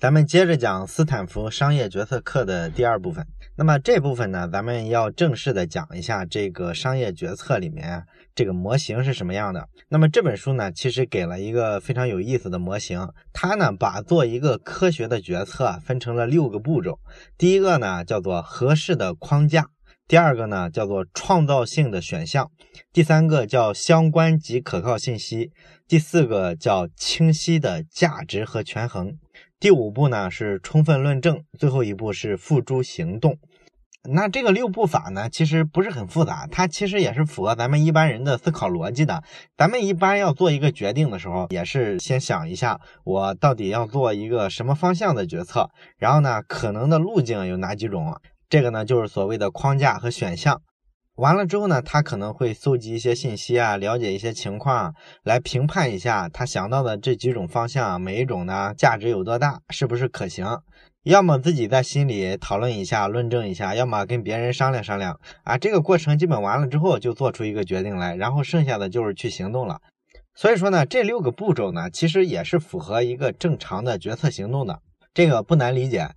咱们接着讲斯坦福商业决策课的第二部分。那么这部分呢，咱们要正式的讲一下这个商业决策里面这个模型是什么样的。那么这本书呢，其实给了一个非常有意思的模型，它呢把做一个科学的决策分成了六个步骤。第一个呢叫做合适的框架，第二个呢叫做创造性的选项，第三个叫相关及可靠信息，第四个叫清晰的价值和权衡。第五步呢是充分论证，最后一步是付诸行动。那这个六步法呢，其实不是很复杂，它其实也是符合咱们一般人的思考逻辑的。咱们一般要做一个决定的时候，也是先想一下，我到底要做一个什么方向的决策，然后呢，可能的路径有哪几种？这个呢，就是所谓的框架和选项。完了之后呢，他可能会搜集一些信息啊，了解一些情况，来评判一下他想到的这几种方向，每一种呢价值有多大，是不是可行？要么自己在心里讨论一下，论证一下；要么跟别人商量商量啊。这个过程基本完了之后，就做出一个决定来，然后剩下的就是去行动了。所以说呢，这六个步骤呢，其实也是符合一个正常的决策行动的，这个不难理解。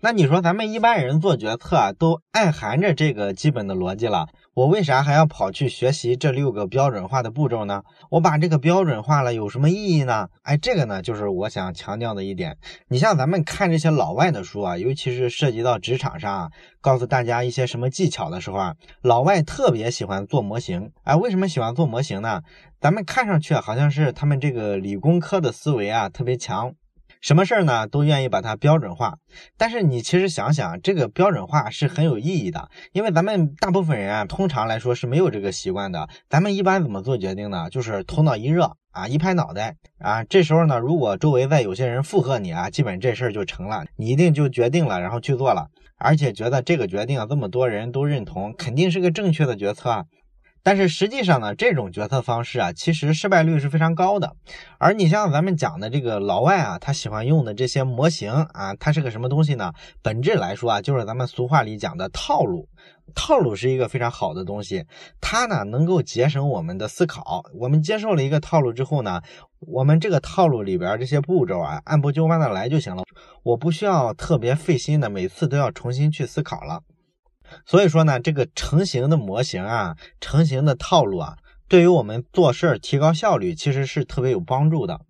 那你说咱们一般人做决策啊，都暗含着这个基本的逻辑了，我为啥还要跑去学习这六个标准化的步骤呢？我把这个标准化了有什么意义呢？哎，这个呢就是我想强调的一点。你像咱们看这些老外的书啊，尤其是涉及到职场上，啊告诉大家一些什么技巧的时候啊，老外特别喜欢做模型。哎，为什么喜欢做模型呢？咱们看上去好像是他们这个理工科的思维啊特别强。什么事儿呢，都愿意把它标准化。但是你其实想想，这个标准化是很有意义的，因为咱们大部分人啊，通常来说是没有这个习惯的。咱们一般怎么做决定呢？就是头脑一热啊，一拍脑袋啊。这时候呢，如果周围再有些人附和你啊，基本这事儿就成了，你一定就决定了，然后去做了，而且觉得这个决定这么多人都认同，肯定是个正确的决策。但是实际上呢，这种决策方式啊，其实失败率是非常高的。而你像咱们讲的这个老外啊，他喜欢用的这些模型啊，它是个什么东西呢？本质来说啊，就是咱们俗话里讲的套路。套路是一个非常好的东西，它呢能够节省我们的思考。我们接受了一个套路之后呢，我们这个套路里边这些步骤啊，按部就班的来就行了。我不需要特别费心的，每次都要重新去思考了。所以说呢，这个成型的模型啊，成型的套路啊，对于我们做事儿提高效率，其实是特别有帮助的。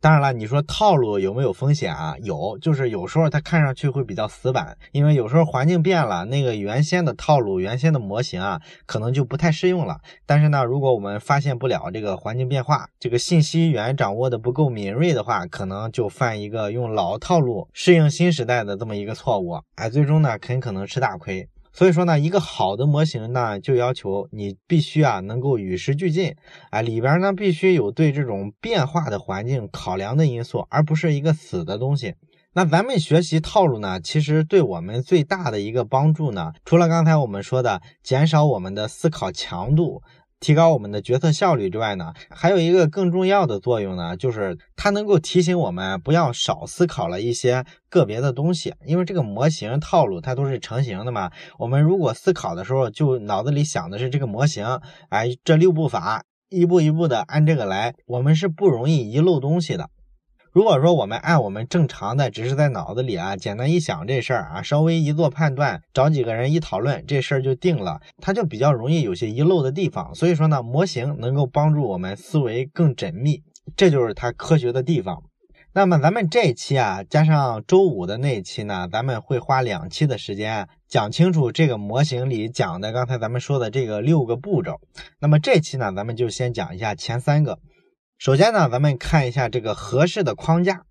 当然了，你说套路有没有风险啊？有，就是有时候它看上去会比较死板，因为有时候环境变了，那个原先的套路、原先的模型啊，可能就不太适用了。但是呢，如果我们发现不了这个环境变化，这个信息源掌握的不够敏锐的话，可能就犯一个用老套路适应新时代的这么一个错误，哎，最终呢，很可能吃大亏。所以说呢，一个好的模型呢，就要求你必须啊能够与时俱进，啊里边呢必须有对这种变化的环境考量的因素，而不是一个死的东西。那咱们学习套路呢，其实对我们最大的一个帮助呢，除了刚才我们说的减少我们的思考强度。提高我们的决策效率之外呢，还有一个更重要的作用呢，就是它能够提醒我们不要少思考了一些个别的东西，因为这个模型套路它都是成型的嘛。我们如果思考的时候就脑子里想的是这个模型，哎，这六步法一步一步的按这个来，我们是不容易遗漏东西的。如果说我们按我们正常的，只是在脑子里啊，简单一想这事儿啊，稍微一做判断，找几个人一讨论，这事儿就定了，它就比较容易有些遗漏的地方。所以说呢，模型能够帮助我们思维更缜密，这就是它科学的地方。那么咱们这一期啊，加上周五的那一期呢，咱们会花两期的时间讲清楚这个模型里讲的刚才咱们说的这个六个步骤。那么这期呢，咱们就先讲一下前三个。首先呢，咱们看一下这个合适的框架。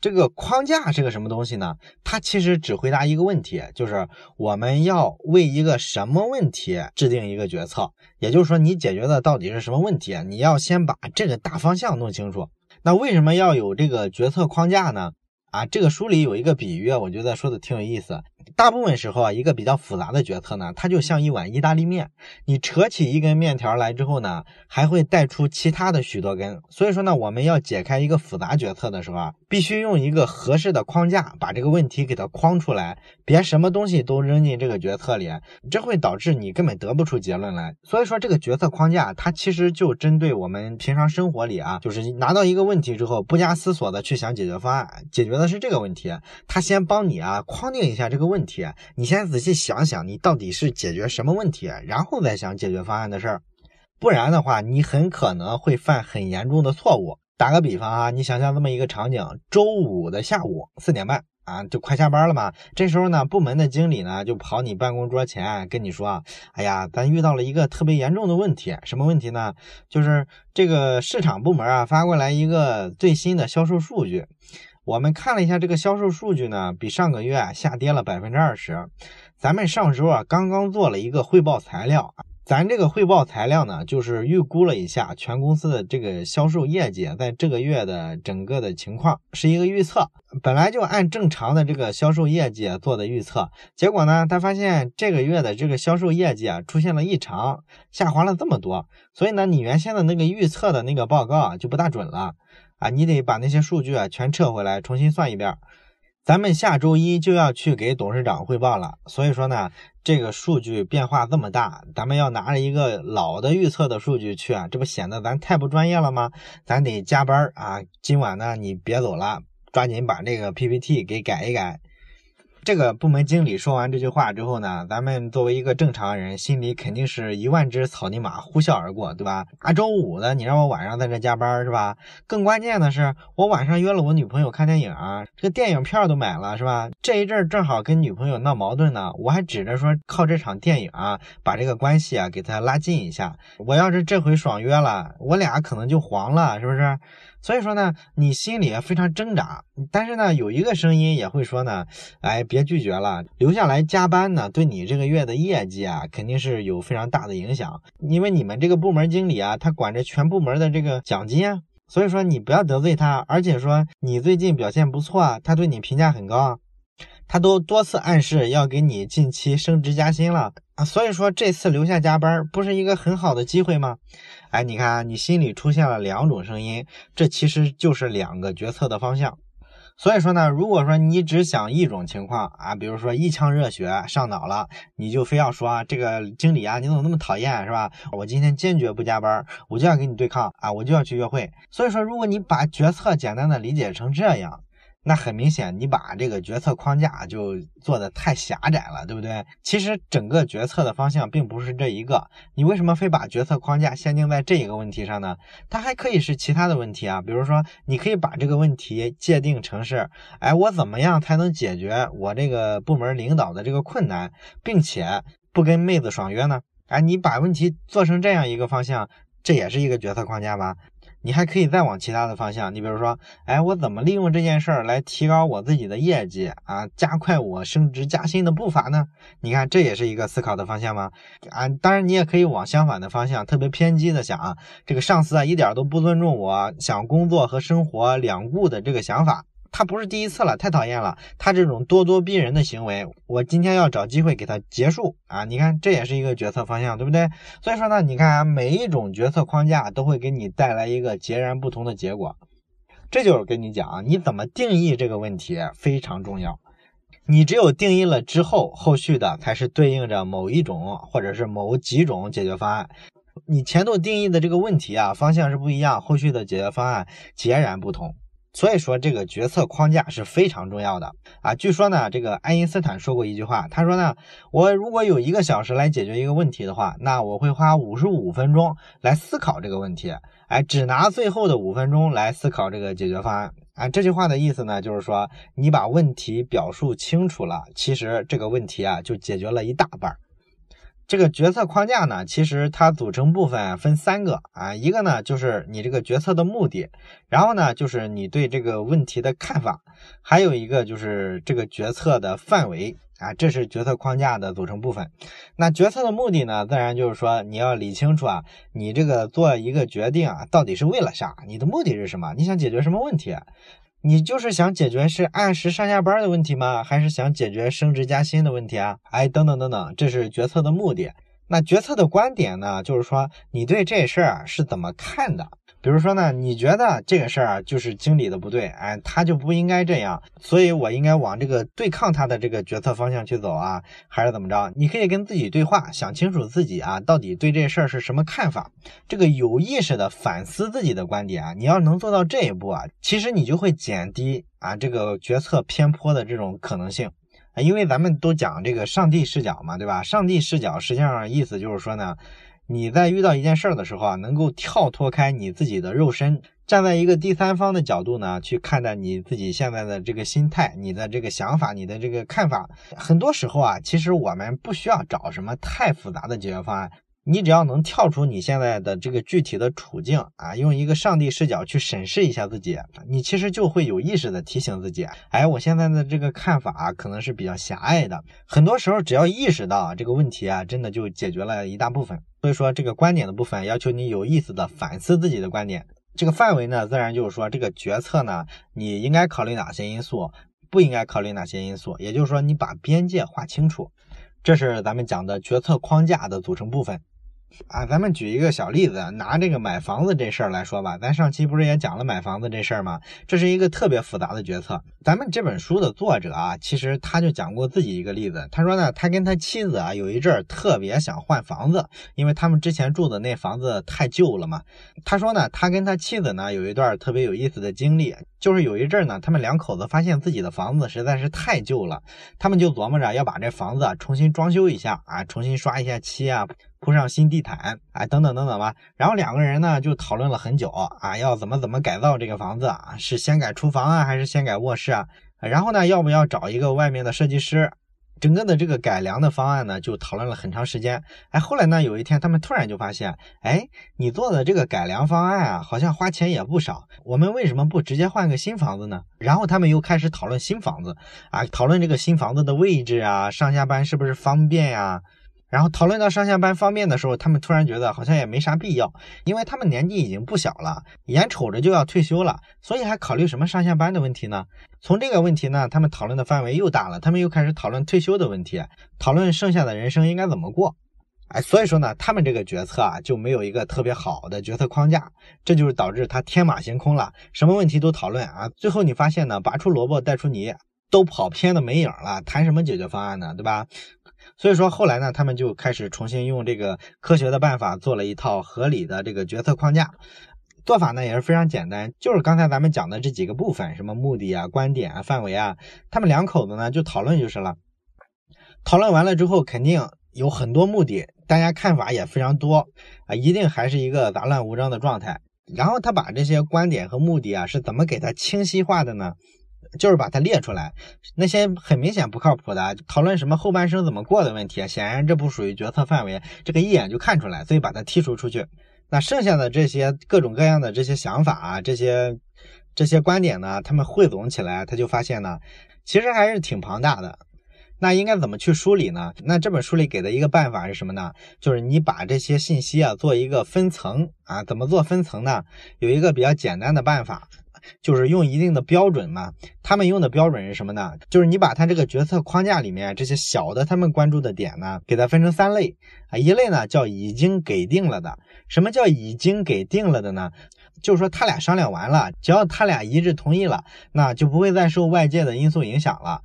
这个框架是个什么东西呢？它其实只回答一个问题，就是我们要为一个什么问题制定一个决策。也就是说，你解决的到底是什么问题？你要先把这个大方向弄清楚。那为什么要有这个决策框架呢？啊，这个书里有一个比喻，我觉得说的挺有意思。大部分时候啊，一个比较复杂的决策呢，它就像一碗意大利面，你扯起一根面条来之后呢，还会带出其他的许多根。所以说呢，我们要解开一个复杂决策的时候啊，必须用一个合适的框架把这个问题给它框出来，别什么东西都扔进这个决策里，这会导致你根本得不出结论来。所以说，这个决策框架它其实就针对我们平常生活里啊，就是拿到一个问题之后，不加思索的去想解决方案，解决的是这个问题，它先帮你啊框定一下这个问问题，你先仔细想想你到底是解决什么问题，然后再想解决方案的事儿，不然的话，你很可能会犯很严重的错误。打个比方啊，你想象这么一个场景，周五的下午四点半啊，就快下班了嘛。这时候呢，部门的经理呢就跑你办公桌前跟你说：“哎呀，咱遇到了一个特别严重的问题，什么问题呢？就是这个市场部门啊发过来一个最新的销售数据。”我们看了一下这个销售数据呢，比上个月下跌了百分之二十。咱们上周啊刚刚做了一个汇报材料，咱这个汇报材料呢，就是预估了一下全公司的这个销售业绩在这个月的整个的情况，是一个预测。本来就按正常的这个销售业绩做的预测，结果呢，他发现这个月的这个销售业绩啊出现了异常，下滑了这么多，所以呢，你原先的那个预测的那个报告啊就不大准了。啊，你得把那些数据啊全撤回来，重新算一遍。咱们下周一就要去给董事长汇报了，所以说呢，这个数据变化这么大，咱们要拿着一个老的预测的数据去啊，这不显得咱太不专业了吗？咱得加班啊！今晚呢，你别走了，抓紧把这个 PPT 给改一改。这个部门经理说完这句话之后呢，咱们作为一个正常人，心里肯定是一万只草泥马呼啸而过，对吧？大周五的，你让我晚上在这加班是吧？更关键的是，我晚上约了我女朋友看电影，这个电影票都买了是吧？这一阵正好跟女朋友闹矛盾呢，我还指着说靠这场电影啊，把这个关系啊给他拉近一下。我要是这回爽约了，我俩可能就黄了，是不是？所以说呢，你心里非常挣扎，但是呢，有一个声音也会说呢，哎，别拒绝了，留下来加班呢，对你这个月的业绩啊，肯定是有非常大的影响。因为你们这个部门经理啊，他管着全部门的这个奖金啊，所以说你不要得罪他，而且说你最近表现不错啊，他对你评价很高，他都多次暗示要给你近期升职加薪了啊，所以说这次留下加班不是一个很好的机会吗？哎，你看，你心里出现了两种声音，这其实就是两个决策的方向。所以说呢，如果说你只想一种情况啊，比如说一腔热血上脑了，你就非要说这个经理啊，你怎么那么讨厌，是吧？我今天坚决不加班，我就要跟你对抗啊，我就要去约会。所以说，如果你把决策简单的理解成这样。那很明显，你把这个决策框架就做的太狭窄了，对不对？其实整个决策的方向并不是这一个，你为什么非把决策框架限定在这一个问题上呢？它还可以是其他的问题啊，比如说，你可以把这个问题界定成是，哎，我怎么样才能解决我这个部门领导的这个困难，并且不跟妹子爽约呢？哎，你把问题做成这样一个方向，这也是一个决策框架吧？你还可以再往其他的方向，你比如说，哎，我怎么利用这件事儿来提高我自己的业绩啊，加快我升职加薪的步伐呢？你看，这也是一个思考的方向吗？啊，当然你也可以往相反的方向，特别偏激的想啊，这个上司啊一点都不尊重我想工作和生活两顾的这个想法。他不是第一次了，太讨厌了。他这种咄咄逼人的行为，我今天要找机会给他结束啊！你看，这也是一个决策方向，对不对？所以说呢，你看啊，每一种决策框架都会给你带来一个截然不同的结果。这就是跟你讲啊，你怎么定义这个问题非常重要。你只有定义了之后，后续的才是对应着某一种或者是某几种解决方案。你前头定义的这个问题啊，方向是不一样，后续的解决方案截然不同。所以说，这个决策框架是非常重要的啊。据说呢，这个爱因斯坦说过一句话，他说呢，我如果有一个小时来解决一个问题的话，那我会花五十五分钟来思考这个问题，哎，只拿最后的五分钟来思考这个解决方案。啊，这句话的意思呢，就是说你把问题表述清楚了，其实这个问题啊就解决了一大半。这个决策框架呢，其实它组成部分分三个啊，一个呢就是你这个决策的目的，然后呢就是你对这个问题的看法，还有一个就是这个决策的范围啊，这是决策框架的组成部分。那决策的目的呢，自然就是说你要理清楚啊，你这个做一个决定啊，到底是为了啥？你的目的是什么？你想解决什么问题？你就是想解决是按时上下班的问题吗？还是想解决升职加薪的问题啊？哎，等等等等，这是决策的目的。那决策的观点呢？就是说你对这事儿是怎么看的？比如说呢，你觉得这个事儿啊，就是经理的不对，哎，他就不应该这样，所以我应该往这个对抗他的这个决策方向去走啊，还是怎么着？你可以跟自己对话，想清楚自己啊，到底对这事儿是什么看法，这个有意识的反思自己的观点啊，你要能做到这一步啊，其实你就会减低啊这个决策偏颇的这种可能性，因为咱们都讲这个上帝视角嘛，对吧？上帝视角实际上意思就是说呢。你在遇到一件事儿的时候啊，能够跳脱开你自己的肉身，站在一个第三方的角度呢，去看待你自己现在的这个心态、你的这个想法、你的这个看法。很多时候啊，其实我们不需要找什么太复杂的解决方案，你只要能跳出你现在的这个具体的处境啊，用一个上帝视角去审视一下自己，你其实就会有意识的提醒自己，哎，我现在的这个看法可能是比较狭隘的。很多时候，只要意识到这个问题啊，真的就解决了一大部分。所以说，这个观点的部分要求你有意思的反思自己的观点。这个范围呢，自然就是说，这个决策呢，你应该考虑哪些因素，不应该考虑哪些因素。也就是说，你把边界划清楚。这是咱们讲的决策框架的组成部分。啊，咱们举一个小例子，拿这个买房子这事儿来说吧。咱上期不是也讲了买房子这事儿吗？这是一个特别复杂的决策。咱们这本书的作者啊，其实他就讲过自己一个例子。他说呢，他跟他妻子啊，有一阵儿特别想换房子，因为他们之前住的那房子太旧了嘛。他说呢，他跟他妻子呢，有一段特别有意思的经历，就是有一阵儿呢，他们两口子发现自己的房子实在是太旧了，他们就琢磨着要把这房子重新装修一下啊，重新刷一下漆啊。铺上新地毯，哎，等等等等吧。然后两个人呢就讨论了很久啊，要怎么怎么改造这个房子啊？是先改厨房啊，还是先改卧室啊？然后呢，要不要找一个外面的设计师？整个的这个改良的方案呢，就讨论了很长时间。哎，后来呢，有一天他们突然就发现，哎，你做的这个改良方案啊，好像花钱也不少。我们为什么不直接换个新房子呢？然后他们又开始讨论新房子啊，讨论这个新房子的位置啊，上下班是不是方便呀？然后讨论到上下班方便的时候，他们突然觉得好像也没啥必要，因为他们年纪已经不小了，眼瞅着就要退休了，所以还考虑什么上下班的问题呢？从这个问题呢，他们讨论的范围又大了，他们又开始讨论退休的问题，讨论剩下的人生应该怎么过。哎，所以说呢，他们这个决策啊就没有一个特别好的决策框架，这就是导致他天马行空了，什么问题都讨论啊，最后你发现呢，拔出萝卜带出泥，都跑偏的没影了，谈什么解决方案呢？对吧？所以说后来呢，他们就开始重新用这个科学的办法做了一套合理的这个决策框架。做法呢也是非常简单，就是刚才咱们讲的这几个部分，什么目的啊、观点啊、范围啊，他们两口子呢就讨论就是了。讨论完了之后，肯定有很多目的，大家看法也非常多啊，一定还是一个杂乱无章的状态。然后他把这些观点和目的啊是怎么给它清晰化的呢？就是把它列出来，那些很明显不靠谱的讨论什么后半生怎么过的问题，显然这不属于决策范围，这个一眼就看出来，所以把它剔除出去。那剩下的这些各种各样的这些想法啊，这些这些观点呢，他们汇总起来，他就发现呢，其实还是挺庞大的。那应该怎么去梳理呢？那这本书里给的一个办法是什么呢？就是你把这些信息啊做一个分层啊，怎么做分层呢？有一个比较简单的办法。就是用一定的标准嘛，他们用的标准是什么呢？就是你把他这个决策框架里面这些小的他们关注的点呢，给它分成三类啊，一类呢叫已经给定了的。什么叫已经给定了的呢？就是说他俩商量完了，只要他俩一致同意了，那就不会再受外界的因素影响了。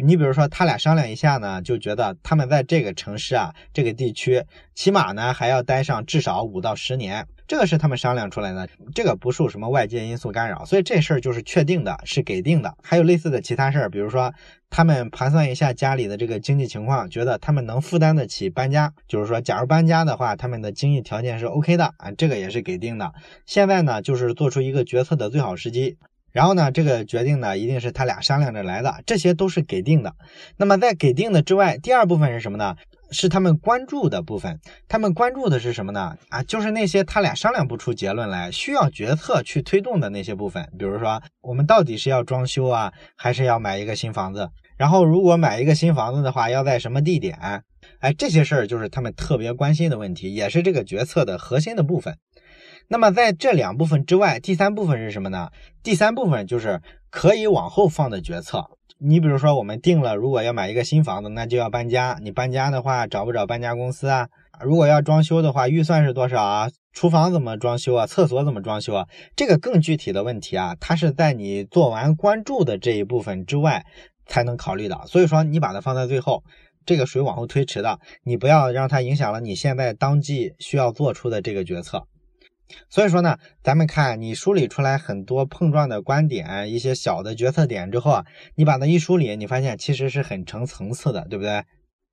你比如说他俩商量一下呢，就觉得他们在这个城市啊，这个地区起码呢还要待上至少五到十年。这个是他们商量出来的，这个不受什么外界因素干扰，所以这事儿就是确定的，是给定的。还有类似的其他事儿，比如说他们盘算一下家里的这个经济情况，觉得他们能负担得起搬家，就是说假如搬家的话，他们的经济条件是 OK 的啊，这个也是给定的。现在呢，就是做出一个决策的最好时机，然后呢，这个决定呢，一定是他俩商量着来的，这些都是给定的。那么在给定的之外，第二部分是什么呢？是他们关注的部分，他们关注的是什么呢？啊，就是那些他俩商量不出结论来，需要决策去推动的那些部分。比如说，我们到底是要装修啊，还是要买一个新房子？然后，如果买一个新房子的话，要在什么地点？哎，这些事儿就是他们特别关心的问题，也是这个决策的核心的部分。那么在这两部分之外，第三部分是什么呢？第三部分就是可以往后放的决策。你比如说，我们定了，如果要买一个新房子，那就要搬家。你搬家的话，找不找搬家公司啊？如果要装修的话，预算是多少啊？厨房怎么装修啊？厕所怎么装修啊？这个更具体的问题啊，它是在你做完关注的这一部分之外才能考虑的。所以说，你把它放在最后，这个属于往后推迟的，你不要让它影响了你现在当即需要做出的这个决策。所以说呢，咱们看你梳理出来很多碰撞的观点，一些小的决策点之后啊，你把它一梳理，你发现其实是很成层次的，对不对？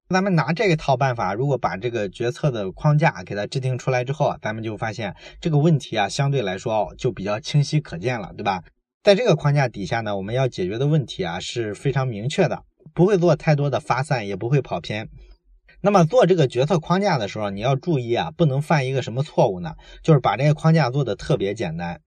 咱们拿这一套办法，如果把这个决策的框架给它制定出来之后，咱们就发现这个问题啊，相对来说就比较清晰可见了，对吧？在这个框架底下呢，我们要解决的问题啊是非常明确的，不会做太多的发散，也不会跑偏。那么做这个决策框架的时候，你要注意啊，不能犯一个什么错误呢？就是把这个框架做的特别简单。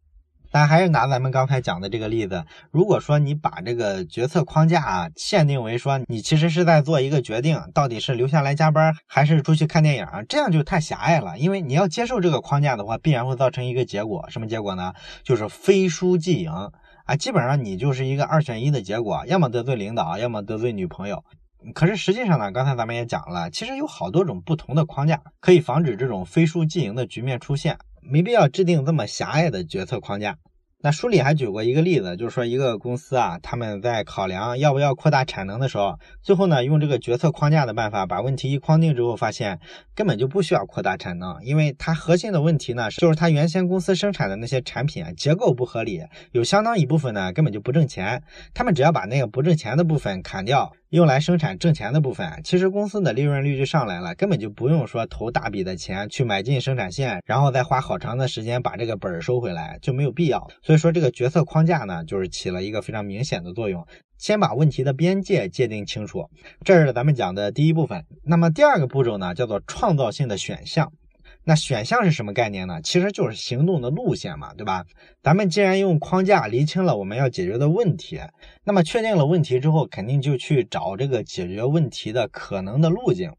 但还是拿咱们刚才讲的这个例子，如果说你把这个决策框架啊限定为说你其实是在做一个决定，到底是留下来加班还是出去看电影，这样就太狭隘了。因为你要接受这个框架的话，必然会造成一个结果，什么结果呢？就是非输即赢啊，基本上你就是一个二选一的结果，要么得罪领导，要么得罪女朋友。可是实际上呢，刚才咱们也讲了，其实有好多种不同的框架可以防止这种非输即赢的局面出现，没必要制定这么狭隘的决策框架。那书里还举过一个例子，就是说一个公司啊，他们在考量要不要扩大产能的时候，最后呢用这个决策框架的办法把问题一框定之后，发现根本就不需要扩大产能，因为它核心的问题呢，就是它原先公司生产的那些产品啊结构不合理，有相当一部分呢根本就不挣钱，他们只要把那个不挣钱的部分砍掉。用来生产挣钱的部分，其实公司的利润率就上来了，根本就不用说投大笔的钱去买进生产线，然后再花好长的时间把这个本儿收回来，就没有必要。所以说这个决策框架呢，就是起了一个非常明显的作用，先把问题的边界界定清楚，这是咱们讲的第一部分。那么第二个步骤呢，叫做创造性的选项。那选项是什么概念呢？其实就是行动的路线嘛，对吧？咱们既然用框架厘清了我们要解决的问题，那么确定了问题之后，肯定就去找这个解决问题的可能的路径。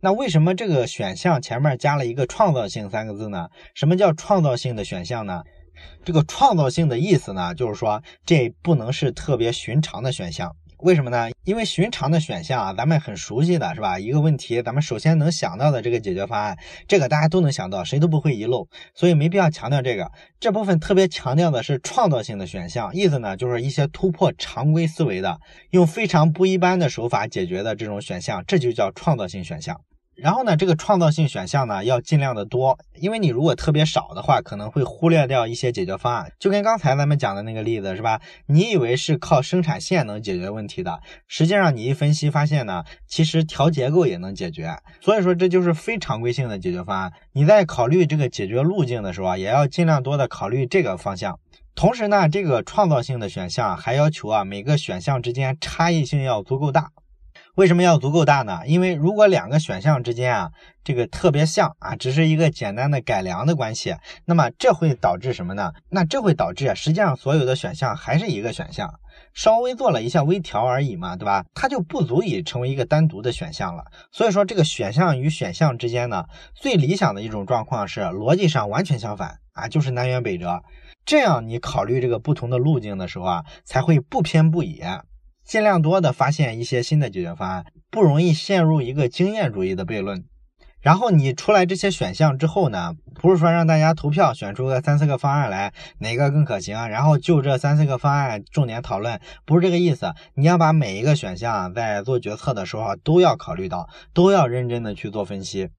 那为什么这个选项前面加了一个创造性三个字呢？什么叫创造性的选项呢？这个创造性的意思呢，就是说这不能是特别寻常的选项。为什么呢？因为寻常的选项啊，咱们很熟悉的是吧？一个问题，咱们首先能想到的这个解决方案，这个大家都能想到，谁都不会遗漏，所以没必要强调这个。这部分特别强调的是创造性的选项，意思呢就是一些突破常规思维的，用非常不一般的手法解决的这种选项，这就叫创造性选项。然后呢，这个创造性选项呢要尽量的多，因为你如果特别少的话，可能会忽略掉一些解决方案。就跟刚才咱们讲的那个例子是吧？你以为是靠生产线能解决问题的，实际上你一分析发现呢，其实调结构也能解决。所以说这就是非常规性的解决方案。你在考虑这个解决路径的时候啊，也要尽量多的考虑这个方向。同时呢，这个创造性的选项还要求啊，每个选项之间差异性要足够大。为什么要足够大呢？因为如果两个选项之间啊，这个特别像啊，只是一个简单的改良的关系，那么这会导致什么呢？那这会导致啊，实际上所有的选项还是一个选项，稍微做了一下微调而已嘛，对吧？它就不足以成为一个单独的选项了。所以说，这个选项与选项之间呢，最理想的一种状况是逻辑上完全相反啊，就是南辕北辙。这样你考虑这个不同的路径的时候啊，才会不偏不倚。尽量多的发现一些新的解决方案，不容易陷入一个经验主义的悖论。然后你出来这些选项之后呢，不是说让大家投票选出个三四个方案来，哪个更可行，然后就这三四个方案重点讨论，不是这个意思。你要把每一个选项在做决策的时候都要考虑到，都要认真的去做分析。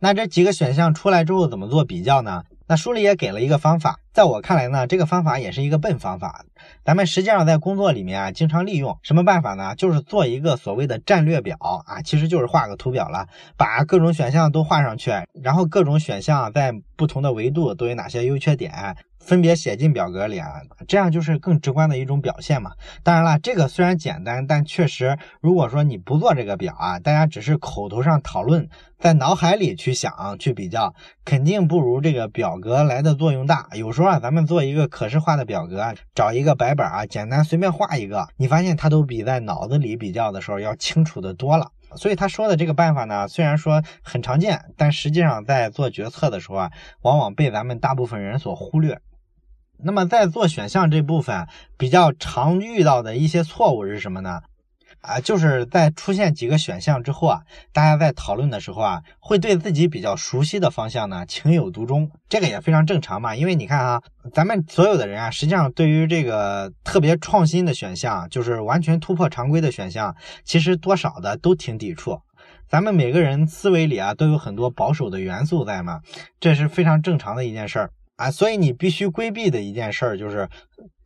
那这几个选项出来之后怎么做比较呢？那书里也给了一个方法，在我看来呢，这个方法也是一个笨方法。咱们实际上在工作里面啊，经常利用什么办法呢？就是做一个所谓的战略表啊，其实就是画个图表了，把各种选项都画上去，然后各种选项在不同的维度都有哪些优缺点。分别写进表格里啊，这样就是更直观的一种表现嘛。当然了，这个虽然简单，但确实，如果说你不做这个表啊，大家只是口头上讨论，在脑海里去想去比较，肯定不如这个表格来的作用大。有时候啊，咱们做一个可视化的表格，找一个白板啊，简单随便画一个，你发现它都比在脑子里比较的时候要清楚的多了。所以他说的这个办法呢，虽然说很常见，但实际上在做决策的时候啊，往往被咱们大部分人所忽略。那么在做选项这部分比较常遇到的一些错误是什么呢？啊，就是在出现几个选项之后啊，大家在讨论的时候啊，会对自己比较熟悉的方向呢情有独钟，这个也非常正常嘛。因为你看啊，咱们所有的人啊，实际上对于这个特别创新的选项，就是完全突破常规的选项，其实多少的都挺抵触。咱们每个人思维里啊，都有很多保守的元素在嘛，这是非常正常的一件事儿啊。所以你必须规避的一件事儿就是。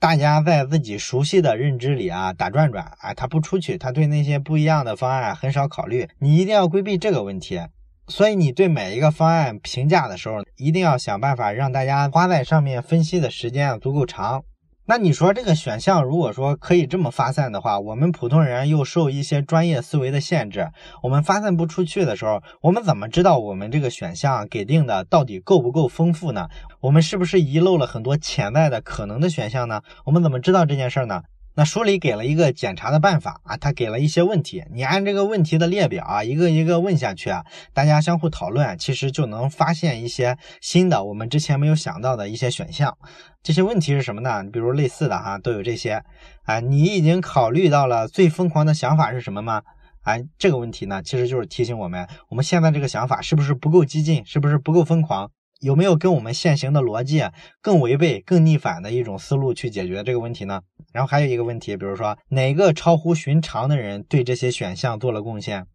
大家在自己熟悉的认知里啊打转转，啊，他不出去，他对那些不一样的方案很少考虑。你一定要规避这个问题。所以你对每一个方案评价的时候，一定要想办法让大家花在上面分析的时间足够长。那你说这个选项如果说可以这么发散的话，我们普通人又受一些专业思维的限制，我们发散不出去的时候，我们怎么知道我们这个选项给定的到底够不够丰富呢？我们是不是遗漏了很多潜在的可能的选项呢？我们怎么知道这件事呢？那书里给了一个检查的办法啊，他给了一些问题，你按这个问题的列表啊，一个一个问下去啊，大家相互讨论，其实就能发现一些新的我们之前没有想到的一些选项。这些问题是什么呢？比如类似的哈，都有这些啊。你已经考虑到了最疯狂的想法是什么吗？哎，这个问题呢，其实就是提醒我们，我们现在这个想法是不是不够激进，是不是不够疯狂？有没有跟我们现行的逻辑更违背、更逆反的一种思路去解决这个问题呢？然后还有一个问题，比如说哪个超乎寻常的人对这些选项做了贡献？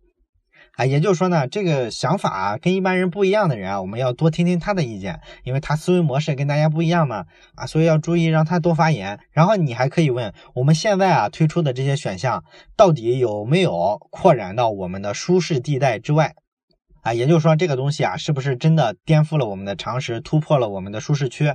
啊，也就是说呢，这个想法跟一般人不一样的人啊，我们要多听听他的意见，因为他思维模式跟大家不一样嘛。啊，所以要注意让他多发言。然后你还可以问，我们现在啊推出的这些选项，到底有没有扩展到我们的舒适地带之外？啊，也就是说，这个东西啊，是不是真的颠覆了我们的常识，突破了我们的舒适区？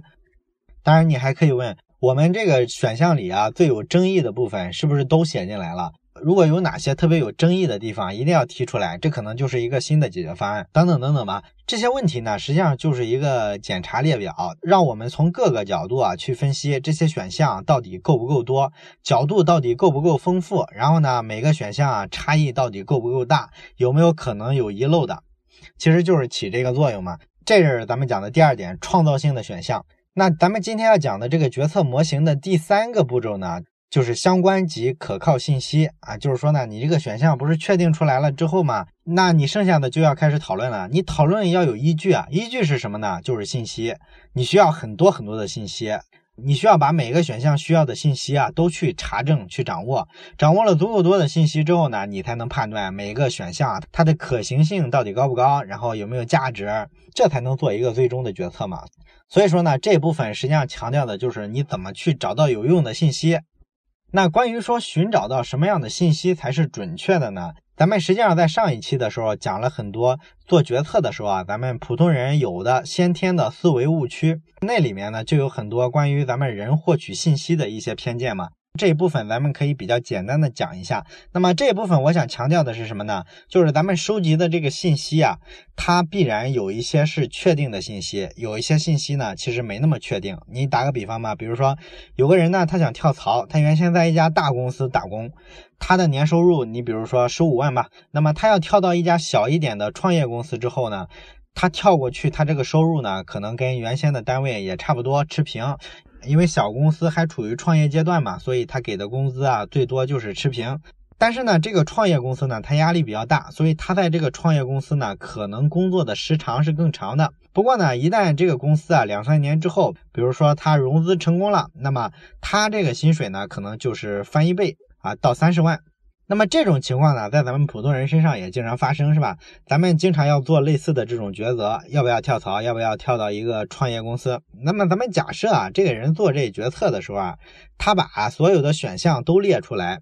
当然，你还可以问，我们这个选项里啊，最有争议的部分是不是都写进来了？如果有哪些特别有争议的地方，一定要提出来，这可能就是一个新的解决方案。等等等等吧，这些问题呢，实际上就是一个检查列表，让我们从各个角度啊去分析这些选项到底够不够多，角度到底够不够丰富，然后呢，每个选项啊差异到底够不够大，有没有可能有遗漏的。其实就是起这个作用嘛，这是咱们讲的第二点，创造性的选项。那咱们今天要讲的这个决策模型的第三个步骤呢，就是相关及可靠信息啊，就是说呢，你这个选项不是确定出来了之后嘛，那你剩下的就要开始讨论了。你讨论要有依据啊，依据是什么呢？就是信息，你需要很多很多的信息。你需要把每个选项需要的信息啊都去查证、去掌握，掌握了足够多的信息之后呢，你才能判断每个选项它的可行性到底高不高，然后有没有价值，这才能做一个最终的决策嘛。所以说呢，这部分实际上强调的就是你怎么去找到有用的信息。那关于说寻找到什么样的信息才是准确的呢？咱们实际上在上一期的时候讲了很多做决策的时候啊，咱们普通人有的先天的思维误区，那里面呢就有很多关于咱们人获取信息的一些偏见嘛。这一部分咱们可以比较简单的讲一下。那么这一部分我想强调的是什么呢？就是咱们收集的这个信息啊，它必然有一些是确定的信息，有一些信息呢其实没那么确定。你打个比方吧，比如说有个人呢，他想跳槽，他原先在一家大公司打工，他的年收入你比如说十五万吧，那么他要跳到一家小一点的创业公司之后呢，他跳过去，他这个收入呢可能跟原先的单位也差不多持平。因为小公司还处于创业阶段嘛，所以他给的工资啊，最多就是持平。但是呢，这个创业公司呢，它压力比较大，所以他在这个创业公司呢，可能工作的时长是更长的。不过呢，一旦这个公司啊，两三年之后，比如说他融资成功了，那么他这个薪水呢，可能就是翻一倍啊，到三十万。那么这种情况呢，在咱们普通人身上也经常发生，是吧？咱们经常要做类似的这种抉择，要不要跳槽，要不要跳到一个创业公司？那么咱们假设啊，这个人做这决策的时候啊，他把所有的选项都列出来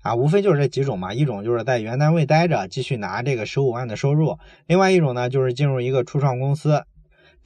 啊，无非就是这几种嘛，一种就是在原单位待着，继续拿这个十五万的收入；另外一种呢，就是进入一个初创公司。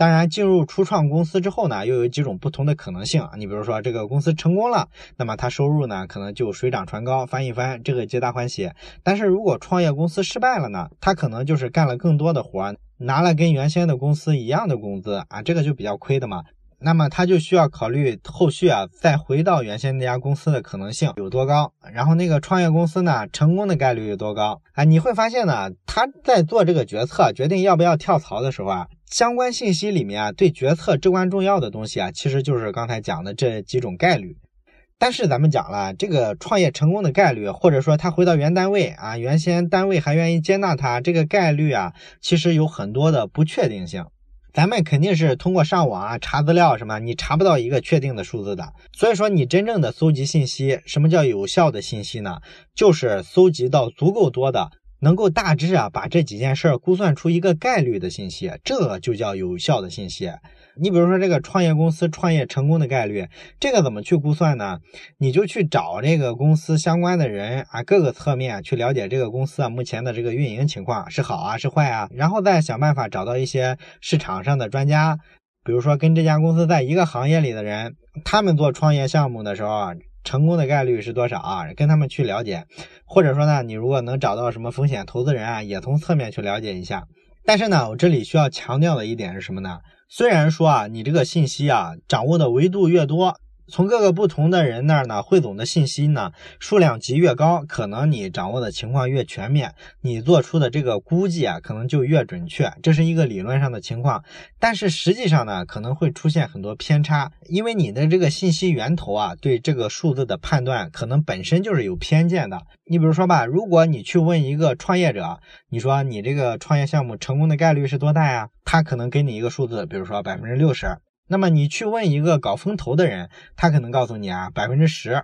当然，进入初创公司之后呢，又有几种不同的可能性。你比如说，这个公司成功了，那么他收入呢，可能就水涨船高，翻一番，这个皆大欢喜。但是如果创业公司失败了呢，他可能就是干了更多的活，拿了跟原先的公司一样的工资啊，这个就比较亏的嘛。那么他就需要考虑后续啊，再回到原先那家公司的可能性有多高，然后那个创业公司呢，成功的概率有多高啊？你会发现呢，他在做这个决策，决定要不要跳槽的时候啊。相关信息里面啊，对决策至关重要的东西啊，其实就是刚才讲的这几种概率。但是咱们讲了，这个创业成功的概率，或者说他回到原单位啊，原先单位还愿意接纳他，这个概率啊，其实有很多的不确定性。咱们肯定是通过上网啊查资料什么，你查不到一个确定的数字的。所以说，你真正的搜集信息，什么叫有效的信息呢？就是搜集到足够多的。能够大致啊把这几件事儿估算出一个概率的信息，这就叫有效的信息。你比如说这个创业公司创业成功的概率，这个怎么去估算呢？你就去找这个公司相关的人啊，各个侧面去了解这个公司啊目前的这个运营情况是好啊是坏啊，然后再想办法找到一些市场上的专家，比如说跟这家公司在一个行业里的人，他们做创业项目的时候啊。成功的概率是多少啊？跟他们去了解，或者说呢，你如果能找到什么风险投资人啊，也从侧面去了解一下。但是呢，我这里需要强调的一点是什么呢？虽然说啊，你这个信息啊掌握的维度越多。从各个不同的人那儿呢汇总的信息呢数量级越高，可能你掌握的情况越全面，你做出的这个估计啊可能就越准确，这是一个理论上的情况。但是实际上呢可能会出现很多偏差，因为你的这个信息源头啊对这个数字的判断可能本身就是有偏见的。你比如说吧，如果你去问一个创业者，你说你这个创业项目成功的概率是多大呀？他可能给你一个数字，比如说百分之六十。那么你去问一个搞风投的人，他可能告诉你啊，百分之十。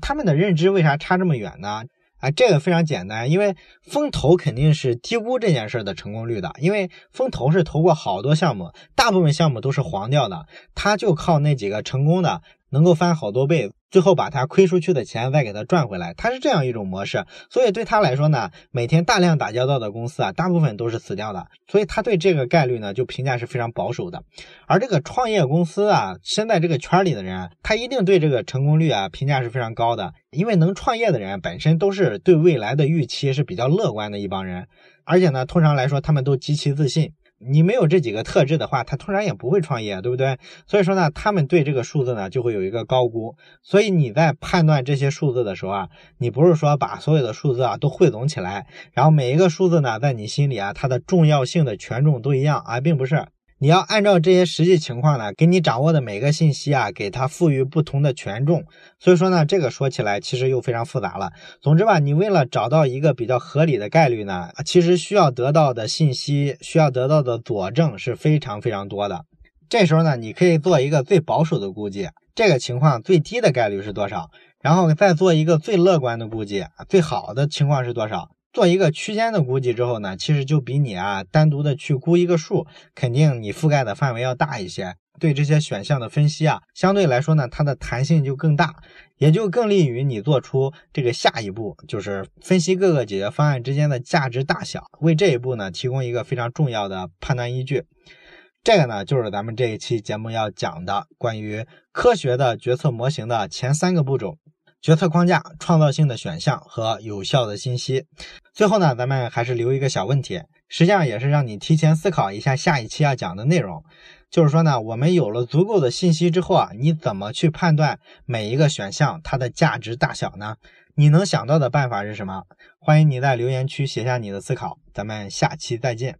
他们的认知为啥差这么远呢？啊，这个非常简单，因为风投肯定是低估这件事的成功率的，因为风投是投过好多项目，大部分项目都是黄掉的，他就靠那几个成功的。能够翻好多倍，最后把他亏出去的钱再给他赚回来，他是这样一种模式。所以对他来说呢，每天大量打交道的公司啊，大部分都是死掉的。所以他对这个概率呢，就评价是非常保守的。而这个创业公司啊，身在这个圈里的人，他一定对这个成功率啊评价是非常高的。因为能创业的人本身都是对未来的预期是比较乐观的一帮人，而且呢，通常来说他们都极其自信。你没有这几个特质的话，他突然也不会创业，对不对？所以说呢，他们对这个数字呢就会有一个高估。所以你在判断这些数字的时候啊，你不是说把所有的数字啊都汇总起来，然后每一个数字呢在你心里啊它的重要性的权重都一样啊，并不是。你要按照这些实际情况呢，给你掌握的每个信息啊，给它赋予不同的权重。所以说呢，这个说起来其实又非常复杂了。总之吧，你为了找到一个比较合理的概率呢，其实需要得到的信息，需要得到的佐证是非常非常多的。这时候呢，你可以做一个最保守的估计，这个情况最低的概率是多少？然后再做一个最乐观的估计，最好的情况是多少？做一个区间的估计之后呢，其实就比你啊单独的去估一个数，肯定你覆盖的范围要大一些。对这些选项的分析啊，相对来说呢，它的弹性就更大，也就更利于你做出这个下一步，就是分析各个解决方案之间的价值大小，为这一步呢提供一个非常重要的判断依据。这个呢，就是咱们这一期节目要讲的关于科学的决策模型的前三个步骤。决策框架、创造性的选项和有效的信息。最后呢，咱们还是留一个小问题，实际上也是让你提前思考一下下一期要讲的内容。就是说呢，我们有了足够的信息之后啊，你怎么去判断每一个选项它的价值大小呢？你能想到的办法是什么？欢迎你在留言区写下你的思考。咱们下期再见。